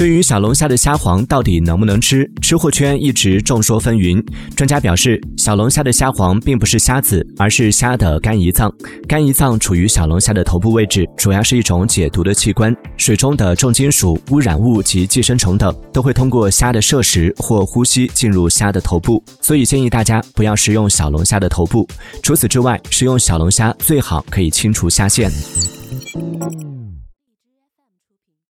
对于小龙虾的虾黄到底能不能吃，吃货圈一直众说纷纭。专家表示，小龙虾的虾黄并不是虾子，而是虾的肝胰脏。肝胰脏处于小龙虾的头部位置，主要是一种解毒的器官。水中的重金属、污染物及寄生虫等都会通过虾的摄食或呼吸进入虾的头部。所以建议大家不要食用小龙虾的头部。除此之外，食用小龙虾最好可以清除虾线。